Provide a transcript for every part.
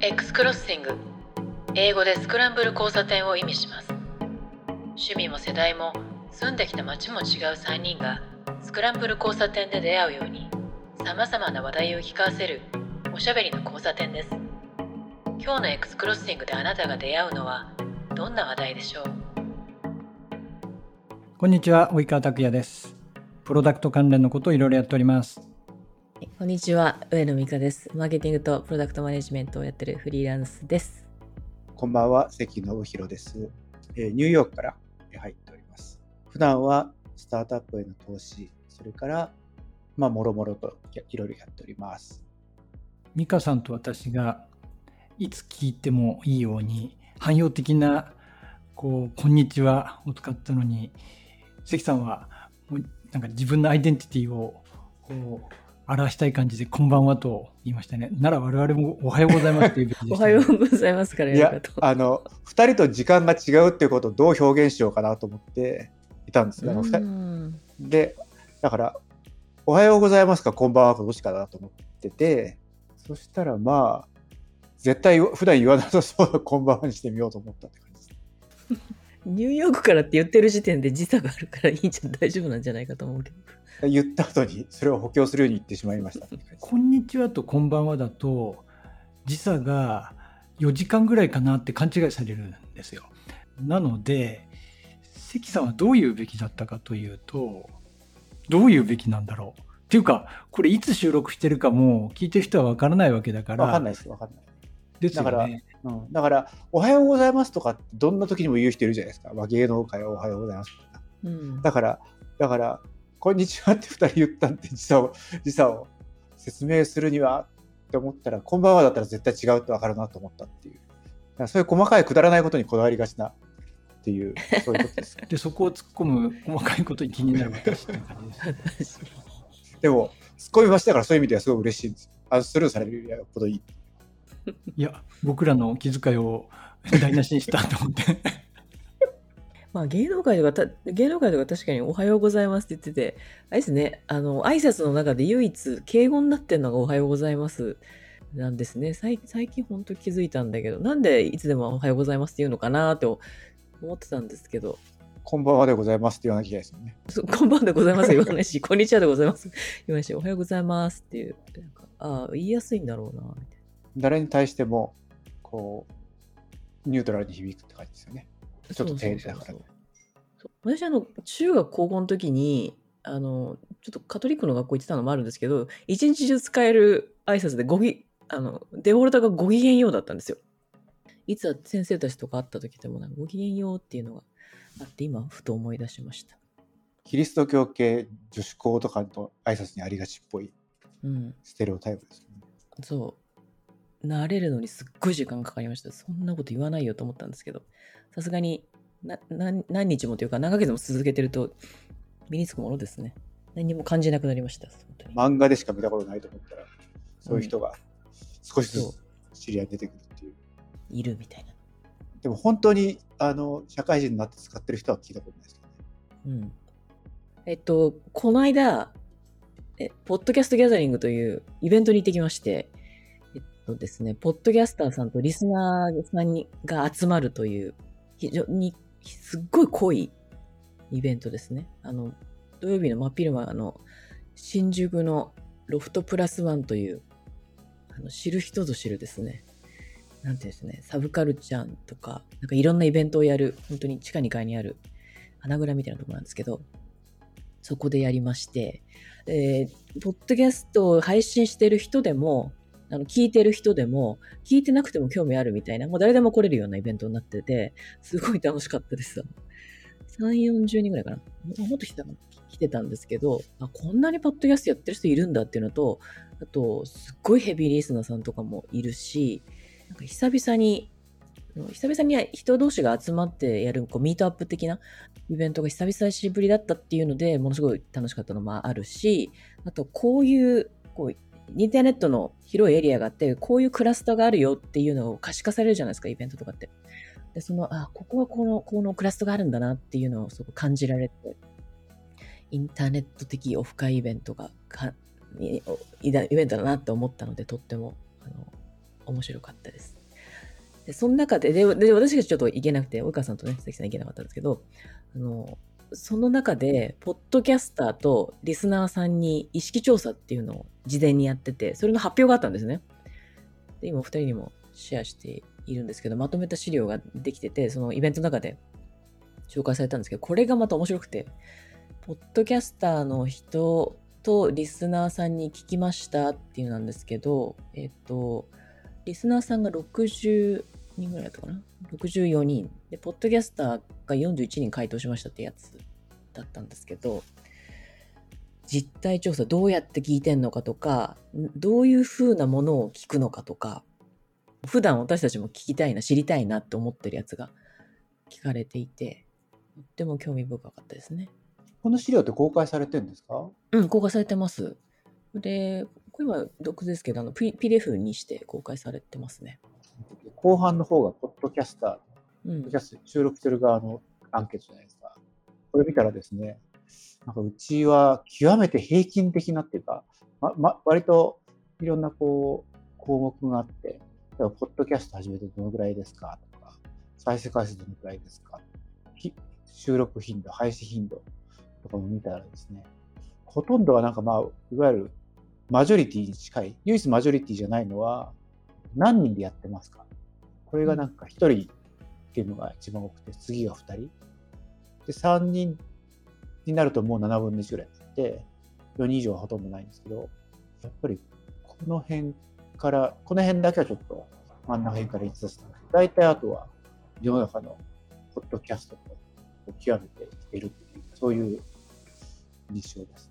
X クロッシング英語でスクランブル交差点を意味します。趣味も世代も住んできた街も違う3人がスクランブル交差点で出会うようにさまざまな話題を聞かせるおしゃべりの交差点です。今日の X クロッシングであなたが出会うのはどんな話題でしょう？こんにちは及川拓也です。プロダクト関連のことをいろいろやっております。こんにちは、上野美香です。マーケティングとプロダクトマネジメントをやってるフリーランスです。こんばんは、関信弘です、えーニューヨークから入っております。普段はスタートアップへの投資、それから、まあ、もろもろとやいろいろやっております。美香さんと私がいつ聞いてもいいように汎用的なこう「こんにちは」を使ったのに関さんはもうなんか自分のアイデンティティをこう表したい感じで「こんばんは」と言いましたね。なら我々も「おはようございます」というね、おはようございますからいややるかと。、あの、二人と時間が違うっていうことをどう表現しようかなと思っていたんですよ。あの二人うんで、だから、おはようございますか、こんばんはか、どっちかなと思ってて、そしたらまあ、絶対普段言わなさそうなこんばんはにしてみようと思ったって感じです。ニューヨークからって言ってる時点で時差があるからいいんじゃん大丈夫なんじゃないかと思うけど。言った後にそれを補強するように言ってしまいました。こんにちはとこんばんはだと時差が4時間ぐらいかなって勘違いされるんですよ。なので関さんはどう言うべきだったかというとどう言うべきなんだろうっていうかこれいつ収録してるかも聞いてる人はわからないわけだからわかんないです、わかんない。ですよだからね。うん、だから、おはようございますとかってどんな時にも言う人いるじゃないですか。まあ、芸能界はおはようございますとか。うんだから、だから、こんにちはって二人言ったんで、時差を、時差を説明するにはって思ったら、こんばんはだったら絶対違うってわかるなと思ったっていう。そういう細かいくだらないことにこだわりがちなっていう、そういうことです。でそこを突っ込む細かいことに気になる私って感じです。でも、突っ込みましたからそういう意味ではすごい嬉しいんです。あスルーされるよりはよっぽどいい。いや僕らの気遣いを台無しにしたと思って。まあ芸能界とかた、芸能界とか確かにおはようございますって言ってて、あれですね、あの、挨拶の中で唯一敬語になってんのがおはようございますなんですね。最最近本当気づいたんだけど、なんでいつでもおはようございますって言うのかなと思ってたんですけど、こんばんはでございますって言わなきゃいけないですよね。そこんばんでございます言わないし、こんにちはでございます言わないし、おはようございますっていう、なんかああ、言いやすいんだろうな、みたいな。誰に対しても、こう、ニュートラルに響くって感じですよね。ちょっと丁寧だからそうそうそうそう。私あの中学高校の時にあのちょっとカトリックの学校行ってたのもあるんですけど一日中使える挨拶でごぎあのデフォルトがごきげんようだったんですよ。いつは先生たちとか会った時でもなんかごきげんようっていうのがあって今ふと思い出しました。キリスト教系女子校とかの挨拶にありがちっぽいうん。ステレオタイプですよね。そう慣れるのにすっごい時間かかりました。そんなこと言わないよと思ったんですけど。さすがにな何何日もというか何ヶ月も続けてると身につくものですね。何にも感じなくなりました。漫画でしか見たことないと思ったら、そういう人が少しずそつ知り合いに出てくるっていう。いるみたいな。でも本当にあの社会人になって使ってる人は聞いたことないですけどね。うん。えっと、この間、え、ポッドキャストギャザリングというイベントに行ってきまして、とですね、ポッドキャスターさんとリスナーさんにが集まるという、非常にすっごい濃いイベントですね。あの、土曜日の真昼間の新宿のロフトプラスワンという、あの知る人ぞ知るですね。なんていうんですね、サブカルチャーとか、なんかいろんなイベントをやる、本当に地下2階にある花蔵みたいなところなんですけど、そこでやりまして、えーポッドキャストを配信してる人でも、あの、聞いてる人でも、聞いてなくても興味あるみたいな、もう誰でも来れるようなイベントになってて、すごい楽しかったです。3、40人ぐらいかな。もっと来てた来てたんですけど、あ、こんなにポッドキャストやってる人いるんだっていうのと、あと、すっごいヘビーリスナーさんとかもいるし、なんか久々に、久々に人同士が集まってやるこうミートアップ的なイベントが久々しぶりだったっていうので、ものすごい楽しかったのもあるし、あとこういう、こう、インターネットの広いエリアがあって、こういうクラスターがあるよっていうのを可視化されるじゃないですか、イベントとかって。で、その、あ、ここはこの、このクラストがあるんだなっていうのをすごく感じられて、インターネット的オフ会イベントがか、イベントだなって思ったので、とっても、あの、面白かったです。で、その中で、で、で私がちょっと行けなくて、及川さんとね、関さん行けなかったんですけど、あの、その中で、ポッドキャスターとリスナーさんに意識調査っていうのを事前にやってて、それの発表があったんですね。で、今お二人にもシェアしているんですけど、まとめた資料ができてて、そのイベントの中で紹介されたんですけど、これがまた面白くて、ポッドキャスターの人とリスナーさんに聞きましたっていうなんですけど、えっと、リスナーさんが60人ぐらいだったかな ?64 人。で、ポッドキャスターが41人回答しましたってやつだったんですけど、実態調査どうやって聞いてんのかとか、どういう風なものを聞くのかとか、普段私たちも聞きたいな、知りたいなって思ってるやつが聞かれていて、とっても興味深かったですね。この資料って公開されてるんですか？うん、公開されてます。で、これは毒ですけど、あの、PDF にして公開されてますね。後半の方がポッドキャスター、うんポッドキ。ャスト収録してる側のアンケートじゃないですか。これ見たらですね、なんかうちは極めて平均的なっていうか、ま、ま、割といろんなこう、項目があって、例えばポッドキャスト始めてどのぐらいですかとか、再生回数どのぐらいですかひ収録頻度、配信頻度とかも見たらですね、ほとんどはなんかまあ、いわゆるマジョリティに近い、唯一マジョリティじゃないのは、何人でやってますかこれがなんか1人っていうのが一番多くて、次が2人。で、3人になるともう7分の1ぐらいになって、4人以上はほとんどないんですけど、やっぱりこの辺から、この辺だけはちょっと真ん中辺から逸脱なんですけど、大体あとは世の中のポッドキャストと極めてきてるっていう、そういう印象です。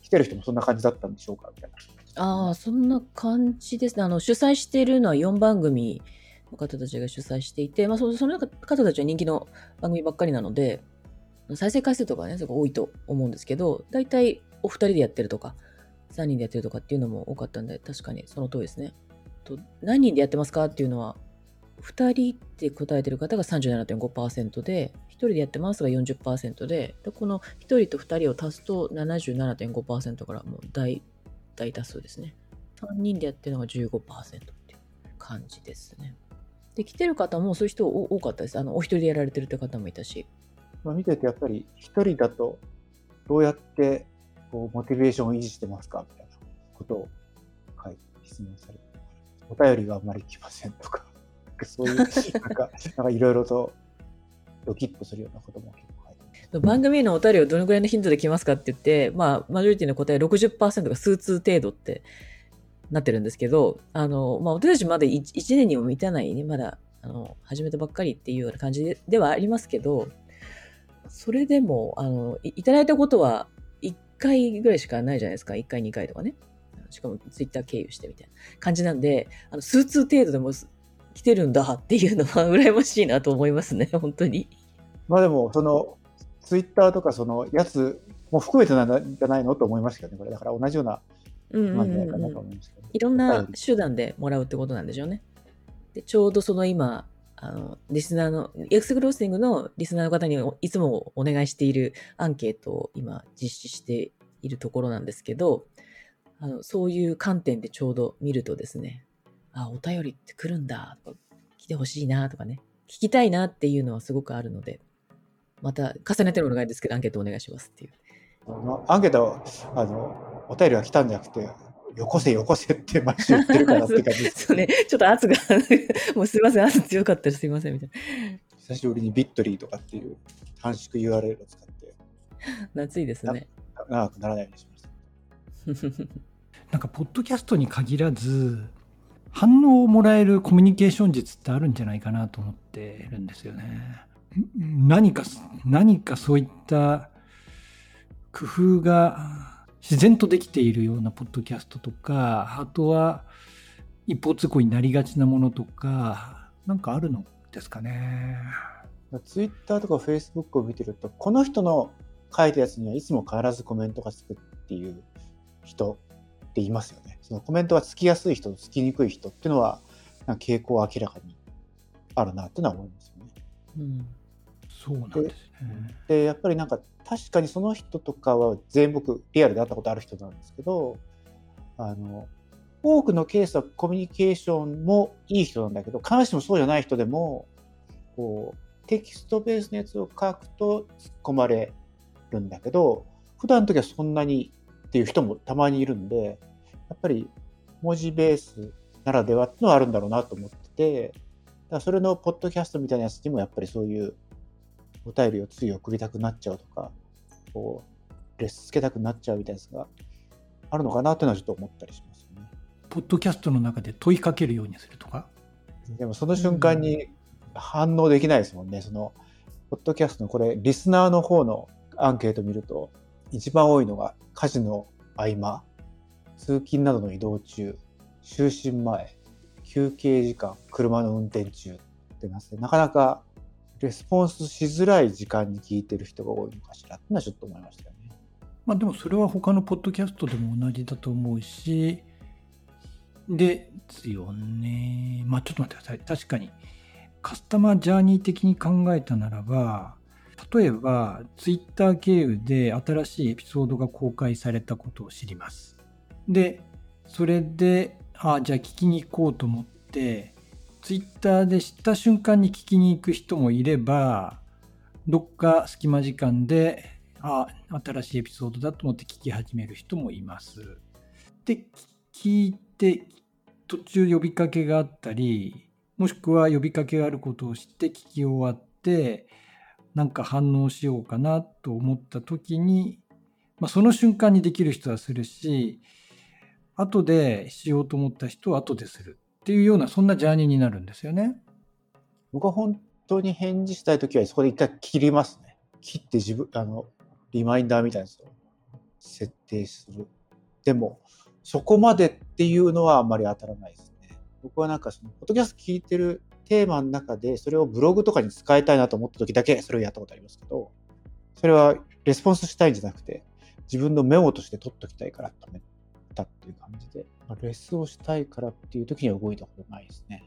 来てる人もそんな感じだったんでしょうかみたいな。ああ、そんな感じですね。あの、主催しているのは4番組の方たちが主催していて、まあ、その方たちは人気の番組ばっかりなので、再生回数とかね、すごい多いと思うんですけど、大体お二人でやってるとか、3人でやってるとかっていうのも多かったんで、確かにその通りですね。と何人でやってますかっていうのは、2人って答えてる方が37.5%で、1人でやってますが40%で、でこの1人と2人を足すと77.5%からもう大、大多数ですね。3人でやってるのが15%っていう感じですね。で、来てる方もそういう人多多かったです。あの、お一人でやられてるって方もいたし。まあ、見ててやっぱり一人だとどうやってこうモチベーションを維持してますかみたいなことを書いて質問されて、お便りがあんまり来ませんとか、そういう、なんか、なんかいろいろとドキッとするようなことも結構。番組へのお便りをどのぐらいの頻度で来ますかって言って、まあ、マジョリティの答え60%が数通程度ってなってるんですけど、あの、まあ、私たちまだ 1, 年にも満たないね、まだ、あの、始めたばっかりっていうような感じではありますけど、それでも、あの、いいただいたことは1回ぐらいしかないじゃないですか。1回、2回とかね。しかもツイッター経由してみたいな感じなんで、あの、数通程度でも来てるんだっていうのは羨ましいなと思いますね、本当に。まあでも、その、ツイッターとかそのやつも含めてなんじゃないのと思いましたけどね、これ。だから同じような、うんうんうんうんないろんな手段でもらうってことなんでしょうね。で、ちょうどその今、あの、リスナーの、エクスクロースティングのリスナーの方にいつもお願いしているアンケートを今実施しているところなんですけど、あの、そういう観点でちょうど見るとですね、あ、お便りって来るんだ、とか来てほしいな、とかね、聞きたいなっていうのはすごくあるので、また重ねてのお願いですけど、アンケートお願いしますっていう。まあアンケート、あの、お便りが来たんじゃなくて、よこせよこせって毎週言ってるからって感じです。そうね、ちょっと圧が、もうすいません、圧強かったですいません、みたいな。久しぶりにビットリーとかっていう短縮 URL を使って夏いですね。長くならないようにしました。なんかポッドキャストに限らず反応をもらえるコミュニケーション術ってあるんじゃないかなと思ってるんですよね。ん何か何かそういった工夫が自然とできているようなポッドキャストとかあとは一方通行になりがちなものとかなんかあるのですかね。ツイッターとかフェイスブックを見てると、この人の書いたやつにはいつも必ずコメントがつくっていう人っていますよね。そのコメントがつきやすい人、つきにくい人っていうのは、傾向は明らかにあるなっていうのは思いますよね。うんそうなんですね。で、やっぱりなんか確かにその人とかは全部僕リアルで会ったことある人なんですけど、あの、多くのケースはコミュニケーションもいい人なんだけど、必ずしもそうじゃない人でも、こう、テキストベースのやつを書くと突っ込まれるんだけど、普段の時はそんなにっていう人もたまにいるんで、やっぱり文字ベースならではってのはあるんだろうなと思ってて、だからそれのポッドキャストみたいなやつにもやっぱりそういうお便りをつい送りたくなっちゃうとか、こう、レスつけたくなっちゃうみたいなやつがあるのかなというのはちょっと思ったりしますよね。ポッドキャストの中で問いかけるようにするとか？でもその瞬間に反応できないですもんね。その、ポッドキャストのこれ、リスナーの方のアンケート見ると、一番多いのが家事の合間、通勤などの移動中、就寝前、休憩時間、車の運転中ってなって、なかなかレスポンスしづらい時間に聞いてる人が多いのかしらってのはちょっと思いましたよね。まあでもそれは他のポッドキャストでも同じだと思うし、ですよね。まあちょっと待ってください。確かに。カスタマージャーニー的に考えたならば、例えば、ツイッター経由で新しいエピソードが公開されたことを知ります。で、それで、あじゃあ聞きに行こうと思って、ツイッターで知った瞬間に聞きに行く人もいれば、どっか隙間時間で、あ新しいエピソードだと思って聞き始める人もいます。で、聞いて、途中呼びかけがあったり、もしくは呼びかけがあることを知って聞き終わって、なんか反応しようかなと思った時に、まあ、その瞬間にできる人はするし、後でしようと思った人は後でするっていうような、そんなジャーニーになるんですよね。僕は本当に返事したいときはそこで一回切りますね。切って自分、あの、リマインダーみたいなやつを設定する。でも、そこまでっていうのはあんまり当たらないですね。僕はなんかその、ポッドキャスト聞いてるテーマの中で、それをブログとかに使いたいなと思った時だけそれをやったことありますけど、それはレスポンスしたいんじゃなくて、自分のメモとして取っときたいから止めたっていう感じで、レスをしたいからっていう時には動いたことないですね。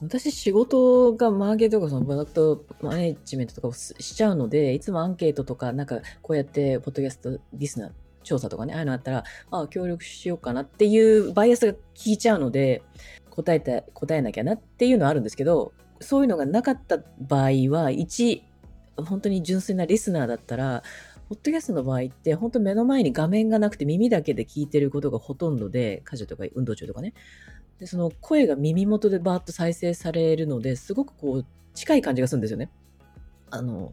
私仕事がマーケットとかそのプロダクトマネジメントとかをしちゃうので、いつもアンケートとか、なんかこうやってポッドキャストリスナー調査とかね、ああいうのあったら、ああ、協力しようかなっていうバイアスが効いちゃうので、答えた、答えなきゃなっていうのはあるんですけど、そういうのがなかった場合は、一、本当に純粋なリスナーだったら、ポッドキャストの場合って、本当目の前に画面がなくて耳だけで聞いてることがほとんどで、家事とか運動中とかね。で、その声が耳元でバーッと再生されるので、すごくこう、近い感じがするんですよね。あの、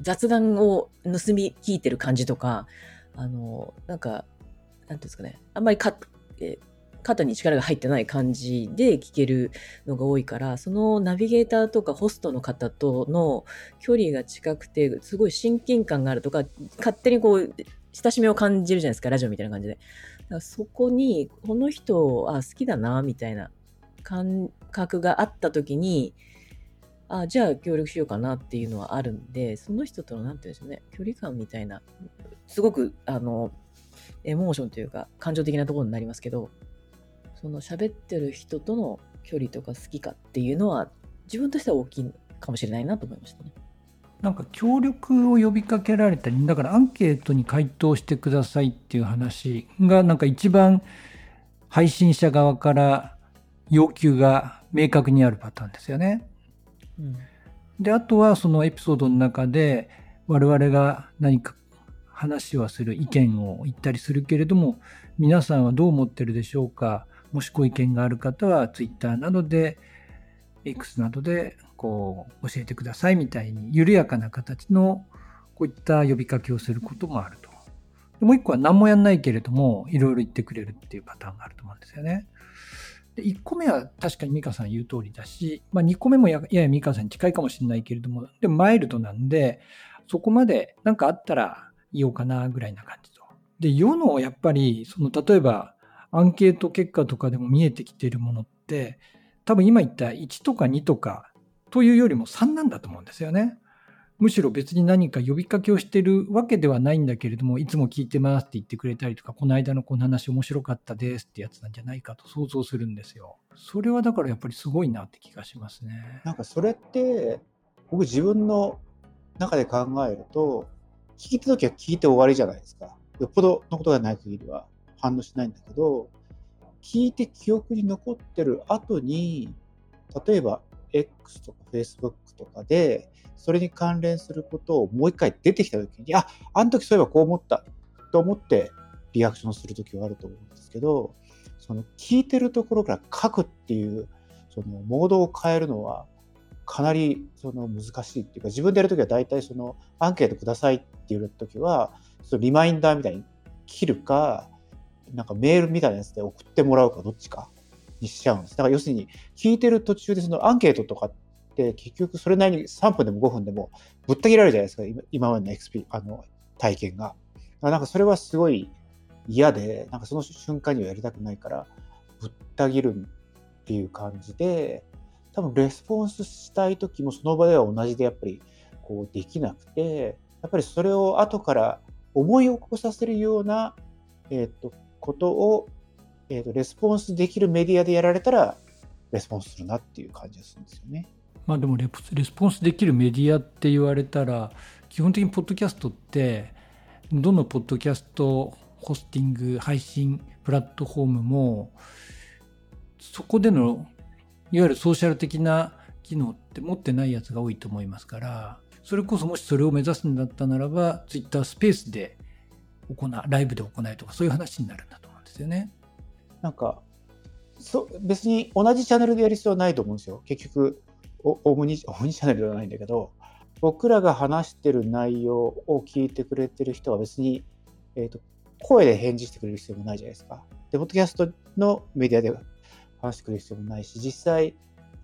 雑談を盗み聞いてる感じとか、あの、なんか、なんていうんですかね、あんまりか、えー肩に力が入ってない感じで聞けるのが多いから、そのナビゲーターとかホストの方との距離が近くて、すごい親近感があるとか、勝手にこう、親しみを感じるじゃないですか、ラジオみたいな感じで。だからそこに、この人、あ、好きだな、みたいな感覚があった時に、あ、じゃあ協力しようかなっていうのはあるんで、その人との、なんていうんでしょうね、距離感みたいな、すごく、あの、エモーションというか、感情的なところになりますけど、その喋ってる人との距離とか好きかっていうのは、自分としては大きいかもしれないなと思いましたね。なんか協力を呼びかけられたり、だからアンケートに回答してくださいっていう話が、なんか一番配信者側から要求が明確にあるパターンですよね。うん。で、あとはそのエピソードの中で我々が何か話をする意見を言ったりするけれども、皆さんはどう思ってるでしょうか？もしご意見がある方は Twitter などで X などでこう教えてくださいみたいに緩やかな形のこういった呼びかけをすることもあると。でもう一個は何もやんないけれどもいろいろ言ってくれるっていうパターンがあると思うんですよね。で1個目は確かに美香さん言う通りだし、まあ、2個目もやや美香さんに近いかもしれないけれども、でもマイルドなんで、そこまで何かあったら言おうかなぐらいな感じと。で、世のやっぱり、その例えばアンケート結果とかでも見えてきているものって、多分今言った1とか2とかというよりも3なんだと思うんですよね。むしろ別に何か呼びかけをしてるわけではないんだけれども、いつも聞いてますって言ってくれたりとか、この間のこの話面白かったですってやつなんじゃないかと想像するんですよ。それはだからやっぱりすごいなって気がしますね。なんかそれって、僕自分の中で考えると、聞いた時は聞いて終わりじゃないですか。よっぽどのことがない限りは反応しないんだけど、聞いて記憶に残ってる後に、例えば X とか Facebook とかで、それに関連することをもう一回出てきたときに、あ、あの時そういえばこう思ったと思ってリアクションするときはあると思うんですけど、その聞いてるところから書くっていう、そのモードを変えるのは、かなりその難しいっていうか、自分でやるときは大体そのアンケートくださいって言うときは、そのリマインダーみたいに切るか、なんかメールみたいなやつで送ってもらうかどっちかにしちゃうんです。だから要するに聞いてる途中でそのアンケートとかって結局それなりに3分でも5分でもぶった切られるじゃないですか、今までの XP、あの体験が。なんかそれはすごい嫌で、なんかその瞬間にはやりたくないから、ぶった切るっていう感じで、多分レスポンスしたい時もその場では同じでやっぱりこうできなくて、やっぱりそれを後から思い起こさせるような、えっ、ー、と、ことを、え、ー、と、レスポンスできるメディアでやられたら、レスポンスするなっていう感じがするんですよね。まあでもレスポンスできるメディアって言われたら、基本的にポッドキャストって、どのポッドキャストホスティング、配信プラットフォームも、そこでの、いわゆるソーシャル的な機能って持ってないやつが多いと思いますから、それこそもしそれを目指すんだったならば、ツイッタースペースで行う、ライブで行えとか、そういう話になるんだと思うんですよね。なんか、そ別に同じチャンネルでやる必要はないと思うんですよ。結局、オムニオムニチャンネルではないんだけど、僕らが話してる内容を聞いてくれてる人は別に、えーと、声で返事してくれる必要もないじゃないですか。で、ポッドキャストのメディアで話してくれる必要もないし、実際、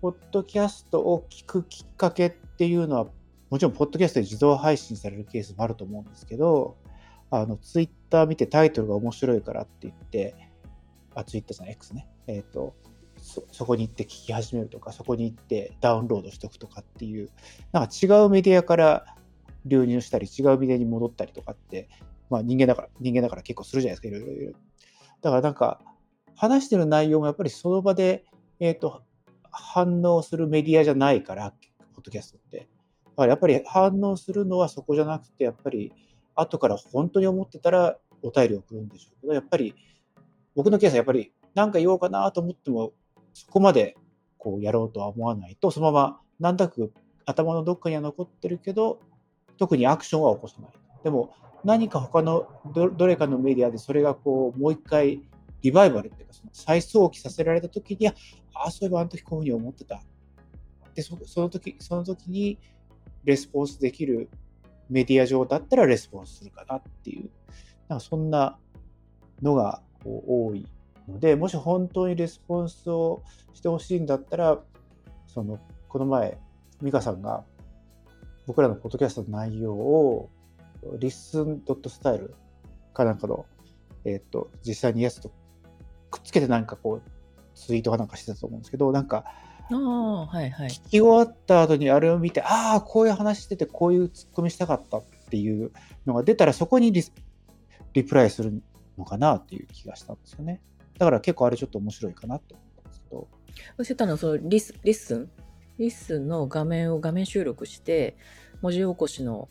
ポッドキャストを聞くきっかけっていうのはもちろん、ポッドキャストで自動配信されるケースもあると思うんですけど、あの、ツイッター見てタイトルが面白いからって言って、あ、ツイッターじゃない、X ね。えっ、ー、とそ、そこに行って聞き始めるとか、そこに行ってダウンロードしておくとかっていう、なんか違うメディアから流入したり、違うメディアに戻ったりとかって、まあ人間だから、人間だから結構するじゃないですか、いろいろいろ。だからなんか、話してる内容もやっぱりその場で、えっ、ー、と、反応するメディアじゃないから、ポッドキャストって。やっぱり反応するのはそこじゃなくて、やっぱり後から本当に思ってたらお便りを送るんでしょうけど、やっぱり僕のケースはやっぱり何か言おうかなと思っても、そこまでこうやろうとは思わないと、そのままなんとなく頭のどっかには残ってるけど、特にアクションは起こさない。でも何か他のどれかのメディアでそれがこうもう一回リバイバルっていうかその再想起させられた時に、ああ、そういえばあの時こういうふうに思ってた。で、そその時、その時にレスポンスできるメディア上だったらレスポンスするかなっていう、なんかそんなのが多いので、もし本当にレスポンスをしてほしいんだったら、その、この前、美香さんが僕らのポッドキャストの内容を、リッスンドットスタイルかなんかの、えっ、ー、と、実際にやつとくっつけてなんかこう、ツイートかなんかしてたと思うんですけど、なんか、ああ、はいはい。聞き終わった後にあれを見て、ああ、こういう話してて、こういうツッコミしたかったっていうのが出たら、そこにリリプライするのかなっていう気がしたんですよね。だから結構あれちょっと面白いかなと思ったんですけど。そしたらそのリス LISTEN？LISTENの画面を画面収録して、文字起こしの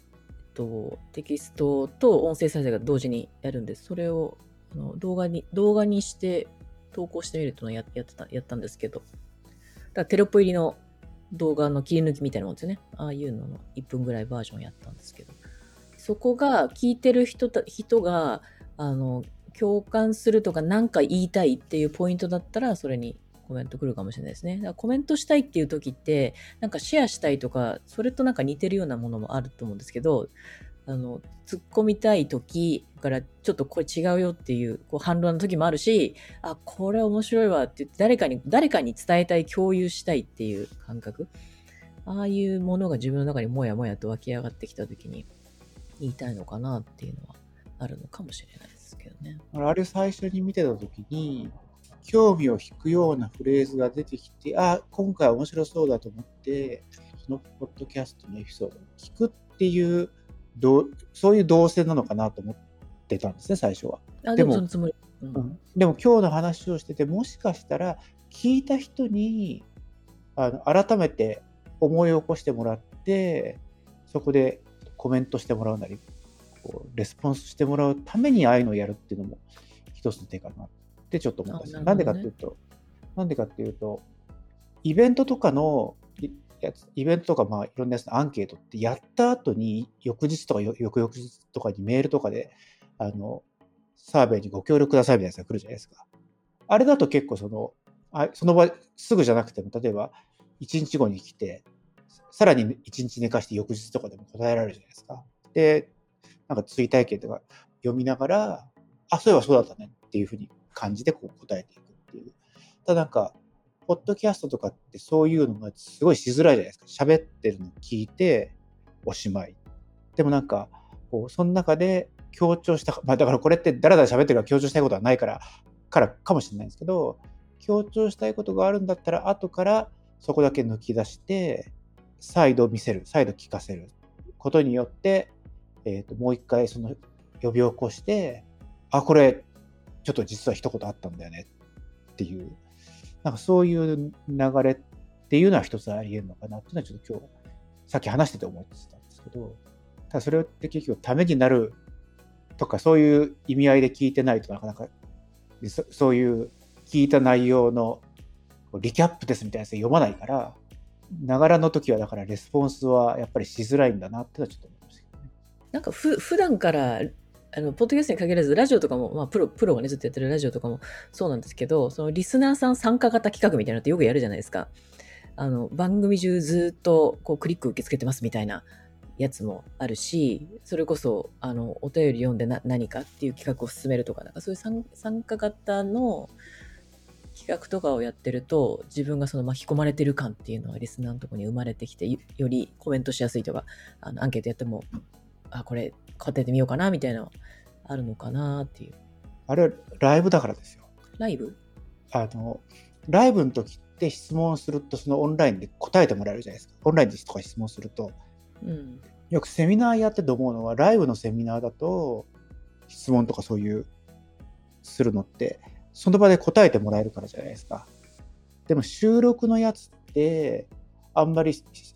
とテキストと音声再生が同時にやるんです。それをあの動画に動画にして投稿してみるというのをややってたやったんですけど、だテロップ入りの動画の切り抜きみたいなもんですよね。ああいうのの1分ぐらいバージョンやったんですけど。そこが聞いてる人人が、あの、共感するとか何か言いたいっていうポイントだったら、それにコメント来るかもしれないですね。だからコメントしたいっていう時って、なんかシェアしたいとか、それとなんか似てるようなものもあると思うんですけど、あの、突っ込みたい時からちょっとこれ違うよっていうこう反論の時もあるし、あ、これ面白いわってって誰かに、誰かに伝えたい、共有したいっていう感覚。ああいうものが自分の中にもやもやと湧き上がってきた時に言いたいのかなっていうのはあるのかもしれないですけどね。あれ最初に見てた時に、興味を引くようなフレーズが出てきて、あ、今回面白そうだと思って、そのポッドキャストのエピソードを聞くっていうどうそういう動線なのかなと思ってたんですね、最初は。でも、でもうん、でも今日の話をしてて、もしかしたら聞いた人にあの改めて思い起こしてもらって、そこでコメントしてもらうなり、こうレスポンスしてもらうためにああいうのをやるっていうのも一つの手かなっってちょっと思ったんですよ。あなんるほどねかっていうと、なんでかっていうと、イベントとかのいやつイベントとか、まあ、いろんなやつのアンケートってやった後に、翌日とか翌々日とかにメールとかで、あの、サーベイにご協力くださいみたいなやつが来るじゃないですか。あれだと結構その、あその場すぐじゃなくても、例えば1日後に来て、さらに1日寝かして翌日とかでも答えられるじゃないですか。で、なんか追体験とか読みながら、あ、そういえばそうだったねっていうふうに感じてこう答えていくっていう。ただなんか、ポッドキャストとかってそういうのがすごいしづらいじゃないですか。喋ってるの聞いて、おしまい。でもなんか、こう、その中で強調した、まあだからこれってだらだら喋ってるから強調したいことはないから、からかもしれないんですけど、強調したいことがあるんだったら、後からそこだけ抜き出して、再度見せる、再度聞かせることによって、えっ、と、もう一回その呼び起こして、あ、これ、ちょっと実は一言あったんだよねっていう、なんかそういう流れっていうのは一つあり得るのかなっていうのはちょっと今日、さっき話してて思ってたんですけど、ただそれって結局ためになるとかそういう意味合いで聞いてないとなかなかそそういう聞いた内容のリキャップですみたいなやつ読まないから、ながらの時はだからレスポンスはやっぱりしづらいんだなってのはちょっと思いましたけどね。なんかふ普段からあのポッドキャストに限らずラジオとかも、まあ、プロプロがねずっとやってるラジオとかもそうなんですけどそのリスナーさん参加型企画みたいなのってよくやるじゃないですか。あの番組中ずっとこうクリック受け付けてますみたいなやつもあるしそれこそあのお便り読んでな何かっていう企画を進めるとかなんかそういう参加型の企画とかをやってると自分がその巻き込まれてる感っていうのはリスナーのとこに生まれてきてよりコメントしやすいとかあのアンケートやってもあこれ答えてみようかなみたいなのあるのかなっていうあれはライブだからですよ。ライブ？あの、ライブの時って質問するとそのオンラインで答えてもらえるじゃないですか。オンラインでとか質問すると。うんよくセミナーやってて思うのは、ライブのセミナーだと、質問とかそういう、するのって、その場で答えてもらえるからじゃないですか。でも収録のやつって、あんまり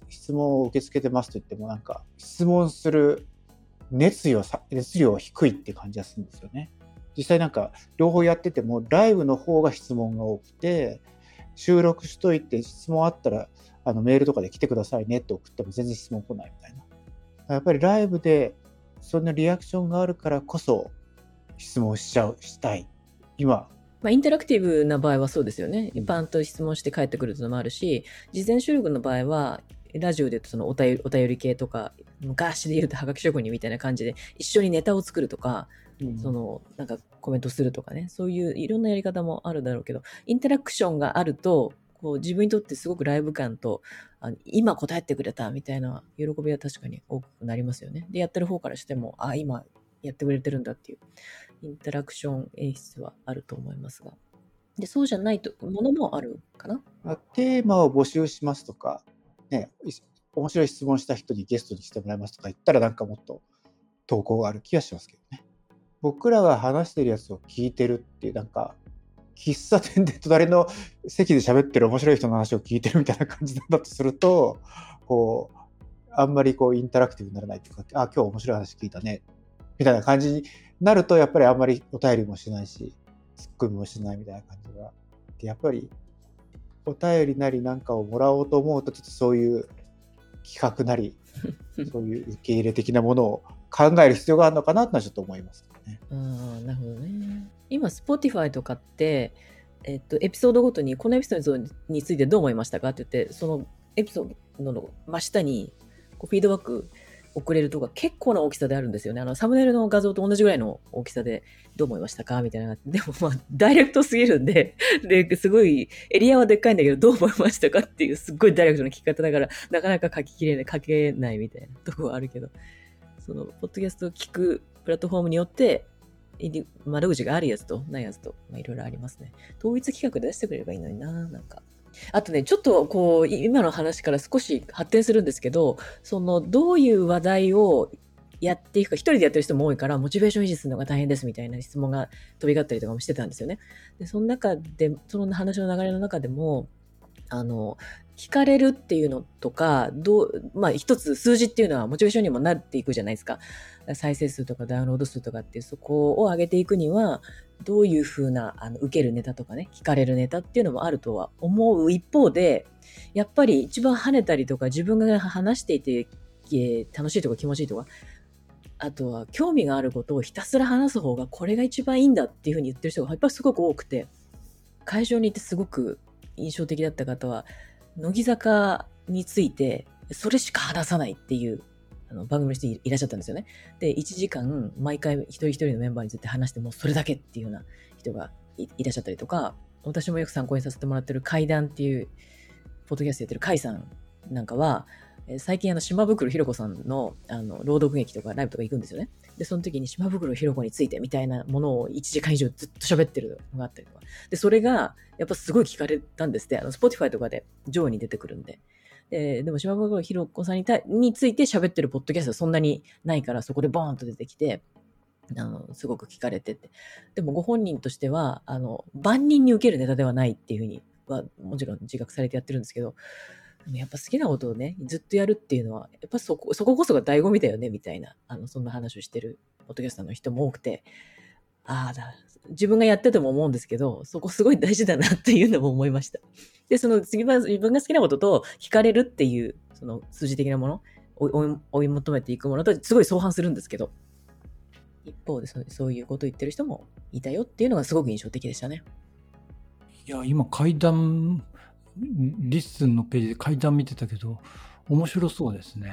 質問を受け付けてますと言っても、なんか、質問する熱量さ、熱量低いって感じがするんですよね。実際なんか、両方やってても、ライブの方が質問が多くて、収録しといて質問あったら、あのメールとかで来てくださいねって送っても全然質問来ないみたいな。やっぱりライブでそんなリアクションがあるからこそ質問しちゃう、したい。今、まあ、インタラクティブな場合はそうですよね。パンと質問して帰ってくるのもあるし、事前収録の場合は、ラジオで言うとそのお便りお便り系とか、昔で言うとはがき職人みたいな感じで、一緒にネタを作るとか、そのなんかコメントするとかね、そういういろんなやり方もあるだろうけど、インタラクションがあると、こう自分にとってすごくライブ感と、あの今答えてくれたみたいな喜びは確かに多くなりますよね。で、やってる方からしても、あ、今やってくれてるんだっていう、インタラクション演出はあると思いますが。で、そうじゃないとものもあるかな？まあテーマを募集しますとか、ね、面白い質問した人にゲストにしてもらいますとか言ったらなんかもっと投稿がある気がしますけどね。僕らが話してるやつを聞いてるっていう、なんか、喫茶店で隣の席で喋ってる面白い人の話を聞いてるみたいな感じなんだとすると、こう、あんまりこうインタラクティブにならないというか、あ、今日面白い話聞いたね、みたいな感じになると、やっぱりあんまりお便りもしないし、ツッコミもしないみたいな感じが。やっぱり、お便りなりなんかをもらおうと思うと、ちょっとそういう企画なり、そういう受け入れ的なものを考える必要があるのかなとはちょっと思いますね。ああ、なるほどね。今、Spotify とかって、えっと、エピソードごとに、このエピソードについてどう思いましたかって言って、そのエピソードの真下にこうフィードバック送れるとか結構な大きさであるんですよね。あの、サムネイルの画像と同じぐらいの大きさでどう思いましたか？みたいな。でもまあ、ダイレクトすぎるんで、で、すごい、エリアはでっかいんだけど、どう思いましたかっていう、すっごいダイレクトな聞き方だから、なかなか書ききれない、書けないみたいなとこはあるけど、その、ポッドキャストを聞くプラットフォームによって、窓口があるやつとないやつと、まあ、いろいろありますね。統一企画出してくれればいいのにな、なんか。あとね、ちょっとこう、今の話から少し発展するんですけど、その、どういう話題をやっていくか、一人でやってる人も多いから、モチベーション維持するのが大変ですみたいな質問が飛び交ったりとかもしてたんですよね。で、その中で、その話の流れの中でも、あの、聞かれるっていうのとか、どう、まあ一つ数字っていうのはモチベーションにもなっていくじゃないですか。再生数とかダウンロード数とかっていうそこを上げていくには、どういうふうな、あの、受けるネタとかね、聞かれるネタっていうのもあるとは思う一方で、やっぱり一番跳ねたりとか自分が話していて、楽しいとか気持ちいいとか、あとは興味があることをひたすら話す方がこれが一番いいんだっていうふうに言ってる人がやっぱりすごく多くて、会場に行ってすごく印象的だった方は、乃木坂について、それしか話さないっていうあの番組の人いらっしゃったんですよね。で、1時間毎回一人一人のメンバーについて話してもそれだけっていうような人がいらっしゃったりとか、私もよく参考にさせてもらってる階段っていう、ポッドキャストやってる甲斐さんなんかは、最近あの島袋ひろ子さんのあの朗読劇とかライブとか行くんですよね。で、その時に島袋ひろ子についてみたいなものを1時間以上ずっと喋ってるのがあったりとか。で、それがやっぱすごい聞かれたんですって。あの、Spotify とかで上位に出てくるんで。えー、でも島袋ひろ子さんにたについて喋ってるポッドキャストはそんなにないから、そこでボーンと出てきて、あの、すごく聞かれてて。でもご本人としては、あの、万人に受けるネタではないっていうふうには、もちろん自覚されてやってるんですけど、やっぱ好きなことをね、ずっとやるっていうのは、やっぱそこ、そここそが醍醐味だよね、みたいな、あの、そんな話をしてる、ポッドキャスターの人も多くて、ああ、だ、自分がやってても思うんですけど、そこすごい大事だなっていうのも思いました。で、その次は自分が好きなことと聞かれるっていう、その数字的なもの、追い求めていくものとすごい相反するんですけど、一方でそういうことを言ってる人もいたよっていうのがすごく印象的でしたね。いや、今階段リッスンのページで階段見てたけど、面白そうですね。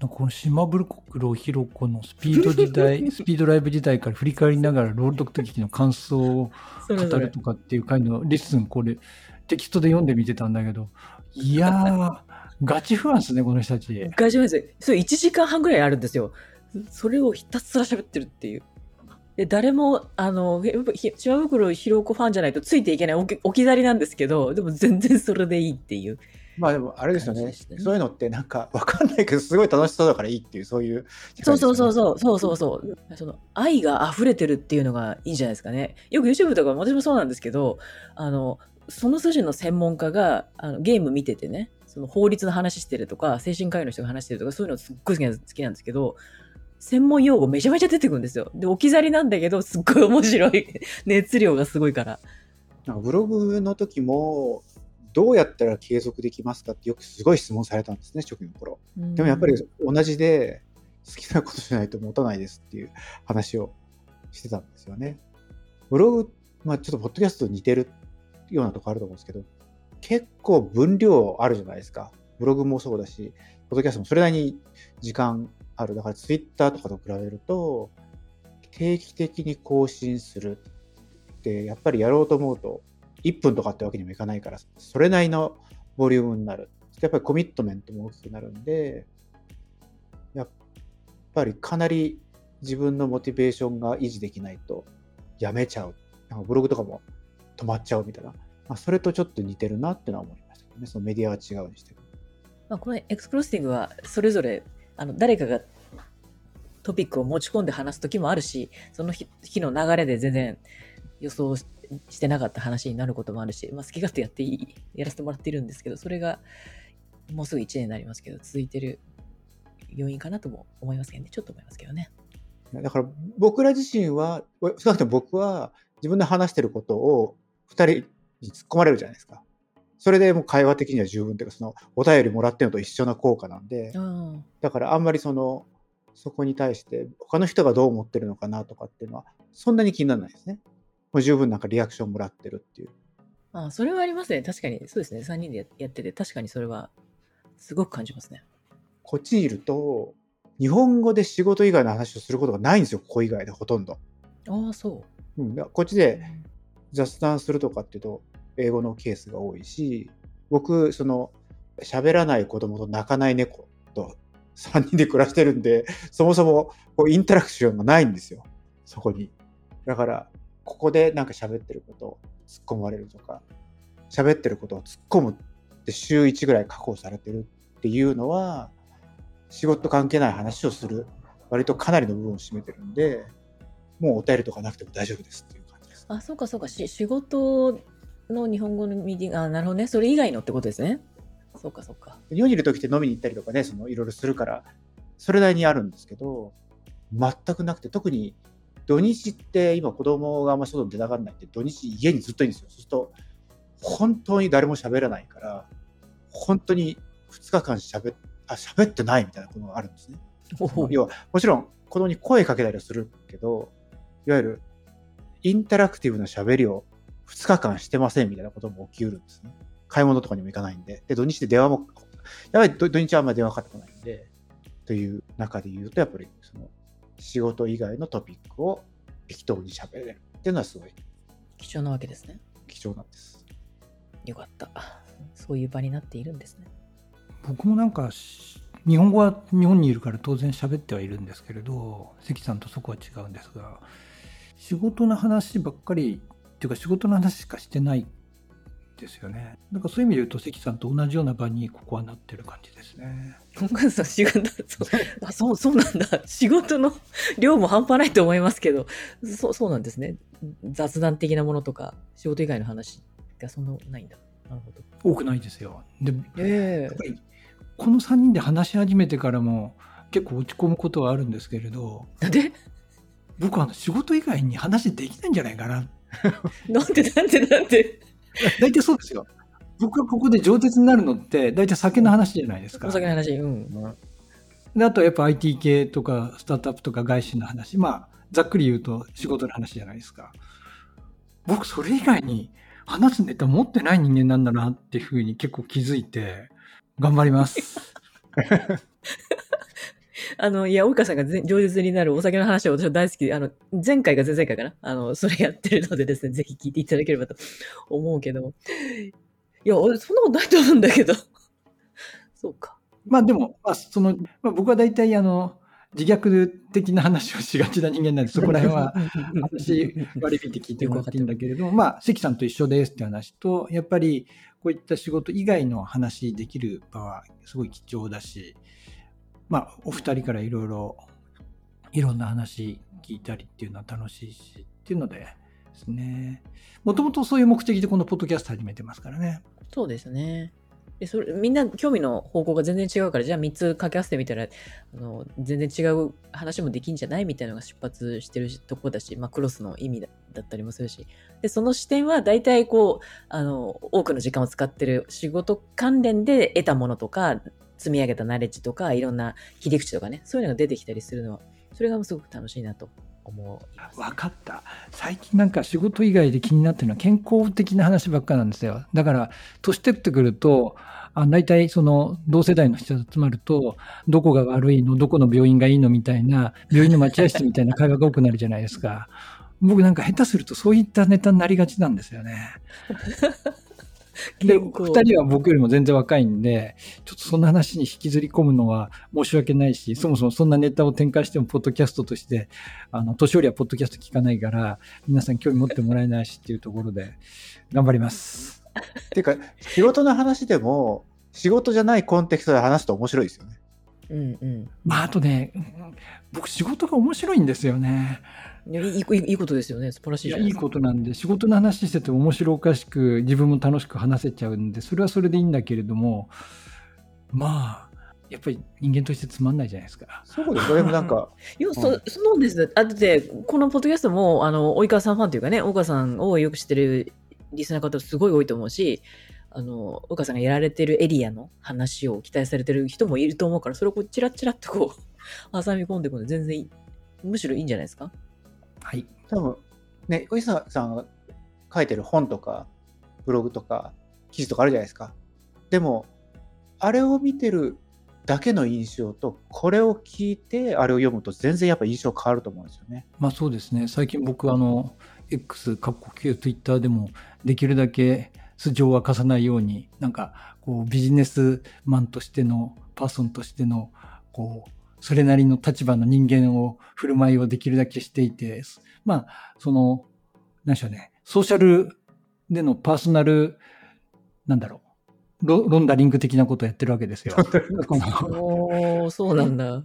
この島袋ひろ子のスピード時代、スピードライブ時代から振り返りながら朗読劇の感想を 語るとかっていう回のリッスン、これテキストで読んでみてたんだけど、いやー、ガチ不安ですね、この人たち。ガチ不安です。それ1時間半ぐらいあるんですよ。それをひたすら喋ってるっていう。で、誰も、あの、島袋ひろ子ファンじゃないとついていけない置き去りなんですけど、でも全然それでいいっていう。まあでもあれですよね、ね、そういうのってなんかわかんないけどすごい楽しそうだからいいっていうそういう、ね、そうそうそうそう。そうそうそう。その愛が溢れてるっていうのがいいんじゃないですかね。よく YouTube とか私もそうなんですけどあのその筋の専門家があのゲーム見ててねその法律の話してるとか精神科医の人が話してるとかそういうのすっごい好きなんですけど専門用語めちゃめちゃ出てくるんですよ。で、置き去りなんだけど、すっごい面白い。熱量がすごいから。ブログの時も、どうやったら継続できますかってよくすごい質問されたんですね、初期の頃。でもやっぱり同じで、好きなことじゃないと持たないですっていう話をしてたんですよね。ブログ、まあちょっとポッドキャストと似てるようなとこあると思うんですけど、結構分量あるじゃないですか。ブログもそうだし、ポッドキャストもそれなりに時間ある。だからツイッターとかと比べると、定期的に更新するって、やっぱりやろうと思うと、1分とかってわけにもいかないから、それなりのボリュームになる。やっぱりコミットメントも大きくなるんで、やっぱりかなり自分のモチベーションが維持できないとやめちゃう。なんかブログとかも止まっちゃうみたいな。まあ、それとちょっと似てるなってのは思いましたけどね。そのメディアは違うにしても。まあ、このエクスクロスティングはそれぞれあの、誰かがトピックを持ち込んで話す時もあるし、その日の流れで全然予想してなかった話になることもあるし、まあ、好き勝手やっていい、やらせてもらってるんですけど、それがもうすぐ1年になりますけど、続いてる要因かなとも思いますけどね。ちょっと思いますけどね。だから僕ら自身は、少なくとも僕は自分で話してることを2人に突っ込まれるじゃないですか。それでもう会話的には十分というか、そのお便りもらってるのと一緒な効果なんで、うん、だからあんまりその、そこに対して他の人がどう思ってるのかなとかっていうのは、そんなに気にならないですね。もう十分なんかリアクションもらってるっていう。ああそれはありますね。確かに、そうですね。3人でやってて、確かにそれはすごく感じますね。こっちにいると、日本語で仕事以外の話をすることがないんですよ、ここ以外でほとんど。ああ、そう。うん、こっちで雑談するとかっていうと、英語のケースが多いし、僕、その、喋らない子供と泣かない猫と3人で暮らしてるんで、そもそもこうインタラクションがないんですよ。そこに。だから、ここでなんか喋ってることを突っ込まれるとか、喋ってることを突っ込むって週1ぐらい確保されてるっていうのは、仕事関係ない話をする、割とかなりの部分を占めてるんで、もうお便りとかなくても大丈夫ですっていう感じです。あ、そうかそうか。し仕事の日本語のミーティング、あ、なるほどね。それ以外のってことですね。そうか、そうか。日本にいる時って飲みに行ったりとかね、そのいろいろするから、それなりにあるんですけど、全くなくて、特に土日って今子供があんま外に出たがらないんで、土日家にずっといるんですよ。そうすると、本当に誰も喋らないから、本当に2日間喋っあ喋ってないみたいなことがあるんですね。要は、もちろん子供に声かけたりはするけど、いわゆるインタラクティブな喋りを2日間してませんみたいなことも起きうるんですね。買い物とかにも行かないんで。で、土日で電話も、やっぱり土土日はあんまり電話かかってこないんで、という中で言うと、やっぱりその仕事以外のトピックを適当に喋れるっていうのはすごい貴重なわけですね。貴重なんです。よかった。そういう場になっているんですね。僕もなんかし日本語は日本にいるから当然喋ってはいるんですけれど関さんとそこは違うんですが仕事の話ばっかりっていうか仕事の話しかしてないですよねだからそういう意味で言うと関さんと同じような場にここはなってる感じですね本川さん、仕事、そう、あ、そう、そうなんだ。仕事の量も半端ないと思いますけど、そう、そうなんですね。雑談的なものとか、仕事以外の話がそんなないんだ。なるほど。多くないですよでえやっぱりこの3人で話し始めてからも結構落ち込むことはあるんですけれどで？僕は仕事以外に話できないんじゃないかな なんでなんでなんで？大体そうですよ。僕がここで上手になるのって大体酒の話じゃないですか。お酒の話、うん。であとやっぱ IT 系とかスタートアップとか外資の話。まあざっくり言うと仕事の話じゃないですか。僕それ以外に話すネタ持ってない人間なんだなっていうふうに結構気づいて頑張ります あの、いや、大川さんがぜ上手になるお酒の話は私は大好きで、あの、前回が前々回かな？あの、それやってるのでですね、ぜひ聞いていただければと 思うけど。いや、俺そんなことないと思うんだけど。そうか。まあでも、まあ、その、まあ、僕は大体あの自虐的な話をしがちな人間なんでそこら辺は話割り引いて聞いてもらっていいんだけれども、まあ、関さんと一緒ですって話と、やっぱりこういった仕事以外の話できる場はすごい貴重だし、まあ、お二人からいろいろ、いろんな話聞いたりっていうのは楽しいし、っていうのでですね、もともとそういう目的でこのポッドキャスト始めてますからね。そうですね。でそれみんな興味の方向が全然違うから、じゃあ3つ掛け合わせてみたら、あの全然違う話もできんじゃないみたいなのが出発してるとこだし、まあ、クロスの意味だだったりもするし。で、その視点は大体こう、あの、多くの時間を使ってる仕事関連で得たものとか、積み上げたナレッジとか、いろんな切り口とかね、そういうのが出てきたりするのは、それがすごく楽しいなと思います。分かった。最近なんか仕事以外で気になってるのは健康的な話ばっかなんですよ。だから、年取ってくると、あ大体その同世代の人が集まると、どこが悪いの、どこの病院がいいのみたいな、病院の待合室みたいな会話が多くなるじゃないですか。僕なんか下手するとそういったネタになりがちなんですよね。で、健康二人は僕よりも全然若いんで、ちょっとそんな話に引きずり込むのは申し訳ないし、そもそもそんなネタを展開しても、ポッドキャストとして、あの、年寄りはポッドキャスト聞かないから、皆さん興味持ってもらえないしっていうところで、頑張ります。っていうか、仕事の話でも、仕事じゃないコンテクストで話すと面白いですよね。うんうん。まあ、あとね、うん僕仕事が面白いんですよね。いやいいいいいいことですよね。素晴らしいいやいいじゃないですか。ことなんで、仕事の話してて面白おかしく、自分も楽しく話せちゃうんで、それはそれでいいんだけれども、まあ、やっぱり人間としてつまんないじゃないですか。そうですよ。でもなんか、いや、そそうなんです。あだって、このポッドキャストも、あの、及川さんファンというかね、及川さんをよく知ってるリスナーの方すごい多いと思うし、あの、及川さんがやられてるエリアの話を期待されてる人もいると思うから、それをこう、チラッチラッとこう、挟み込んでいくので全然いい、むしろいいんじゃないですかはい。多分、ね、おじさんが書いてる本とか、ブログとか、記事とかあるじゃないですか。でも、あれを見てるだけの印象と、これを聞いて、あれを読むと、全然やっぱ印象変わると思うんですよね。まあそうですね。最近僕、あの、X、かっこ旧 Twitter でも、できるだけ素性は貸さないように、なんか、こう、ビジネスマンとしての、パーソンとしての、こう、それなりの立場の人間を、振る舞いをできるだけしていて、まあ、その、何でしょうね、ソーシャルでのパーソナル、なんだろう、ロロンダリング的なことをやってるわけですよ。おー、そうなんだ。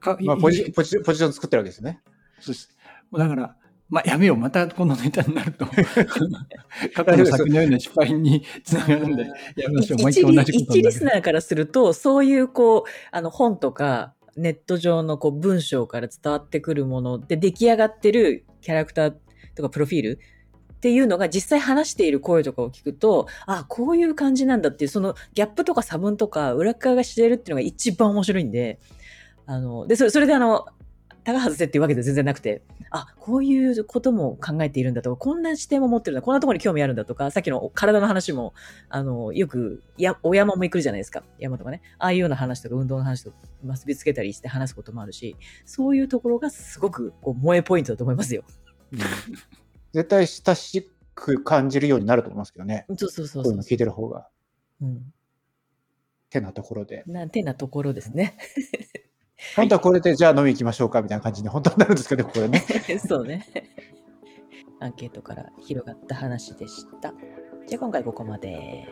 かまあ、ポジポジポジション作ってるわけですね。そうです。だから、まあ、やめよう。またこのネタになると、過去の作のような失敗につながるんで、やめましょう。一回同じこと一リスナーからすると、そういうこう、あの本とか、ネット上のこう文章から伝わってくるもので出来上がってるキャラクターとかプロフィールっていうのが実際話している声とかを聞くと、あ、こういう感じなんだっていう、そのギャップとか差分とか裏側が知れるっていうのが一番面白いんで、あの、で、それそれであの、高外せっていうわけで全然なくて、あ、こういうことも考えているんだとか、こんな視点も持ってるんだ、こんなところに興味あるんだとか、さっきの体の話も、あの、よく、や、お山も行くじゃないですか。山とかね。ああいうような話とか、運動の話と結びつけたりして話すこともあるし、そういうところがすごく、こう、萌えポイントだと思いますよ。絶対親しく感じるようになると思いますけどね。そうそうそうそうこういうの聞いてる方が。うん。てなところで。なんてなところですね。本当はこれでじゃあ飲み行きましょうかみたいな感じに本当になるんですけど、これね。そうね。アンケートから広がった話でした。じゃあ今回ここまで。